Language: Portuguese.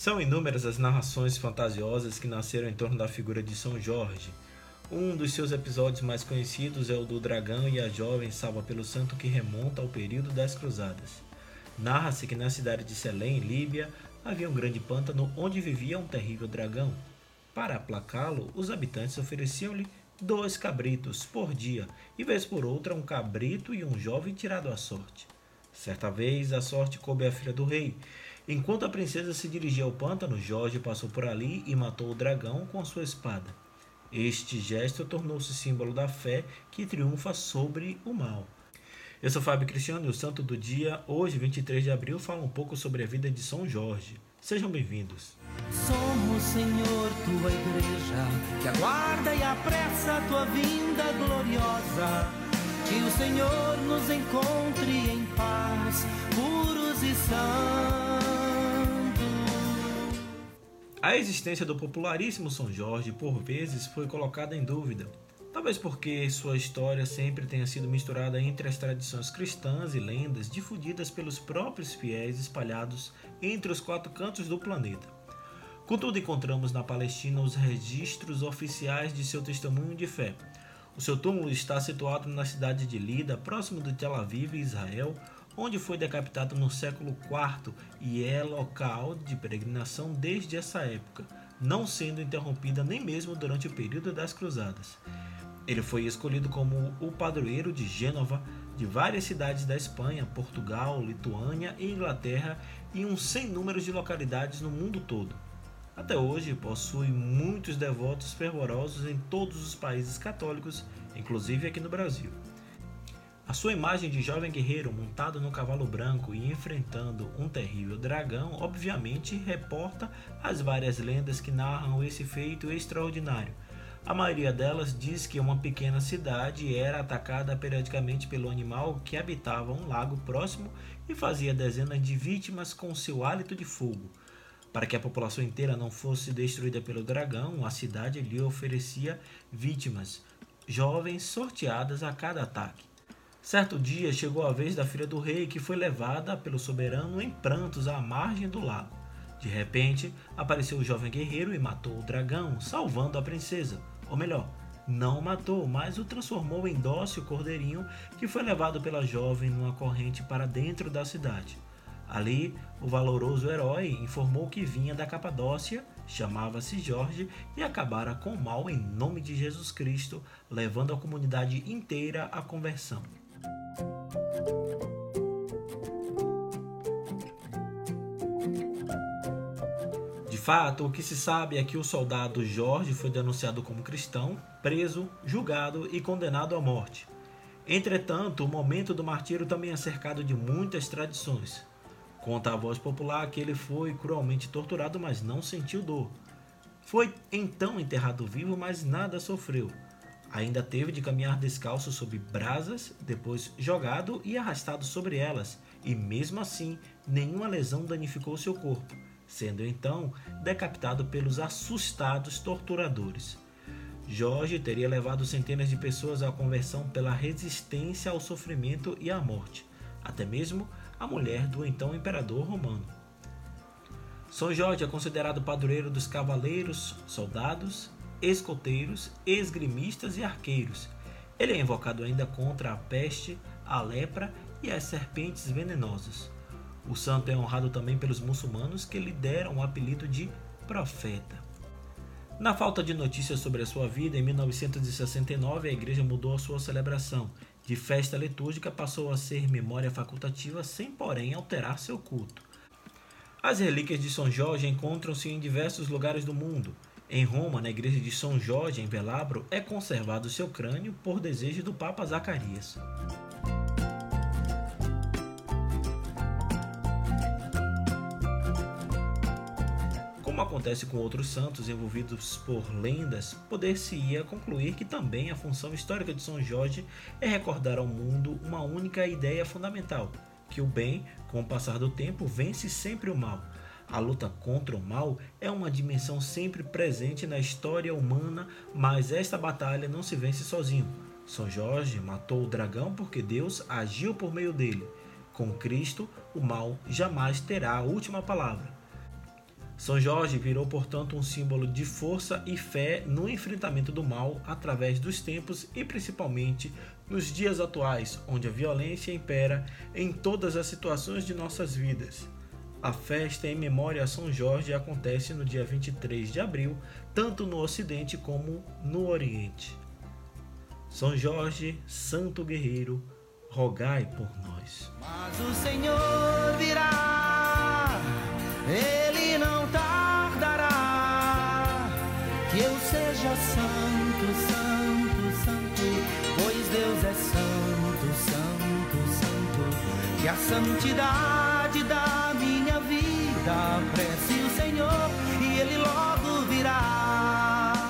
São inúmeras as narrações fantasiosas que nasceram em torno da figura de São Jorge. Um dos seus episódios mais conhecidos é o do dragão e a jovem salva pelo santo que remonta ao período das cruzadas. Narra-se que na cidade de Selém, Líbia, havia um grande pântano onde vivia um terrível dragão. Para aplacá-lo, os habitantes ofereciam-lhe dois cabritos por dia, e vez por outra um cabrito e um jovem tirado à sorte. Certa vez a sorte coube à filha do rei. Enquanto a princesa se dirigia ao pântano, Jorge passou por ali e matou o dragão com sua espada. Este gesto tornou-se símbolo da fé que triunfa sobre o mal. Eu sou Fábio Cristiano e o Santo do Dia, hoje, 23 de abril, fala um pouco sobre a vida de São Jorge. Sejam bem-vindos. Somos, Senhor, tua igreja, que aguarda e apressa a tua vinda gloriosa. Que o Senhor nos encontre em paz, puros e santos. A existência do popularíssimo São Jorge, por vezes, foi colocada em dúvida. Talvez porque sua história sempre tenha sido misturada entre as tradições cristãs e lendas difundidas pelos próprios fiéis espalhados entre os quatro cantos do planeta. Contudo, encontramos na Palestina os registros oficiais de seu testemunho de fé. O seu túmulo está situado na cidade de Lida, próximo de Tel Aviv, Israel, onde foi decapitado no século IV e é local de peregrinação desde essa época, não sendo interrompida nem mesmo durante o período das Cruzadas. Ele foi escolhido como o padroeiro de Gênova, de várias cidades da Espanha, Portugal, Lituânia e Inglaterra e um sem número de localidades no mundo todo. Até hoje possui muitos devotos fervorosos em todos os países católicos, inclusive aqui no Brasil. A sua imagem de jovem guerreiro montado no cavalo branco e enfrentando um terrível dragão, obviamente reporta as várias lendas que narram esse feito extraordinário a maioria delas diz que uma pequena cidade era atacada periodicamente pelo animal que habitava um lago próximo e fazia dezenas de vítimas com seu hálito de fogo. Para que a população inteira não fosse destruída pelo dragão, a cidade lhe oferecia vítimas, jovens sorteadas a cada ataque. Certo dia chegou a vez da filha do rei, que foi levada pelo soberano em prantos à margem do lago. De repente, apareceu o jovem guerreiro e matou o dragão, salvando a princesa. Ou melhor, não o matou, mas o transformou em dócil cordeirinho que foi levado pela jovem numa corrente para dentro da cidade. Ali, o valoroso herói informou que vinha da Capadócia, chamava-se Jorge e acabara com o mal em nome de Jesus Cristo, levando a comunidade inteira à conversão. Fato, o que se sabe é que o soldado Jorge foi denunciado como cristão, preso, julgado e condenado à morte. Entretanto, o momento do martírio também é cercado de muitas tradições. Conta a voz popular que ele foi cruelmente torturado, mas não sentiu dor. Foi então enterrado vivo, mas nada sofreu. Ainda teve de caminhar descalço sob brasas, depois jogado e arrastado sobre elas, e mesmo assim nenhuma lesão danificou seu corpo sendo então decapitado pelos assustados torturadores. Jorge teria levado centenas de pessoas à conversão pela resistência ao sofrimento e à morte, até mesmo a mulher do então imperador romano. São Jorge é considerado padroeiro dos cavaleiros, soldados, escoteiros, esgrimistas e arqueiros. Ele é invocado ainda contra a peste, a lepra e as serpentes venenosas. O santo é honrado também pelos muçulmanos que lhe deram o apelido de profeta. Na falta de notícias sobre a sua vida, em 1969 a igreja mudou a sua celebração. De festa litúrgica passou a ser memória facultativa, sem porém alterar seu culto. As relíquias de São Jorge encontram-se em diversos lugares do mundo. Em Roma, na igreja de São Jorge, em Velabro, é conservado seu crânio por desejo do Papa Zacarias. Como acontece com outros santos envolvidos por lendas, poder-se-ia concluir que também a função histórica de São Jorge é recordar ao mundo uma única ideia fundamental: que o bem, com o passar do tempo, vence sempre o mal. A luta contra o mal é uma dimensão sempre presente na história humana, mas esta batalha não se vence sozinho. São Jorge matou o dragão porque Deus agiu por meio dele. Com Cristo, o mal jamais terá a última palavra. São Jorge virou, portanto, um símbolo de força e fé no enfrentamento do mal através dos tempos e principalmente nos dias atuais, onde a violência impera em todas as situações de nossas vidas. A festa em memória a São Jorge acontece no dia 23 de abril, tanto no Ocidente como no Oriente. São Jorge, Santo Guerreiro, rogai por nós. Mas o Senhor virá, Ele não tardará, que eu seja santo, santo, santo, pois Deus é santo, santo, santo, que a santidade vida prece o Senhor e Ele logo virá.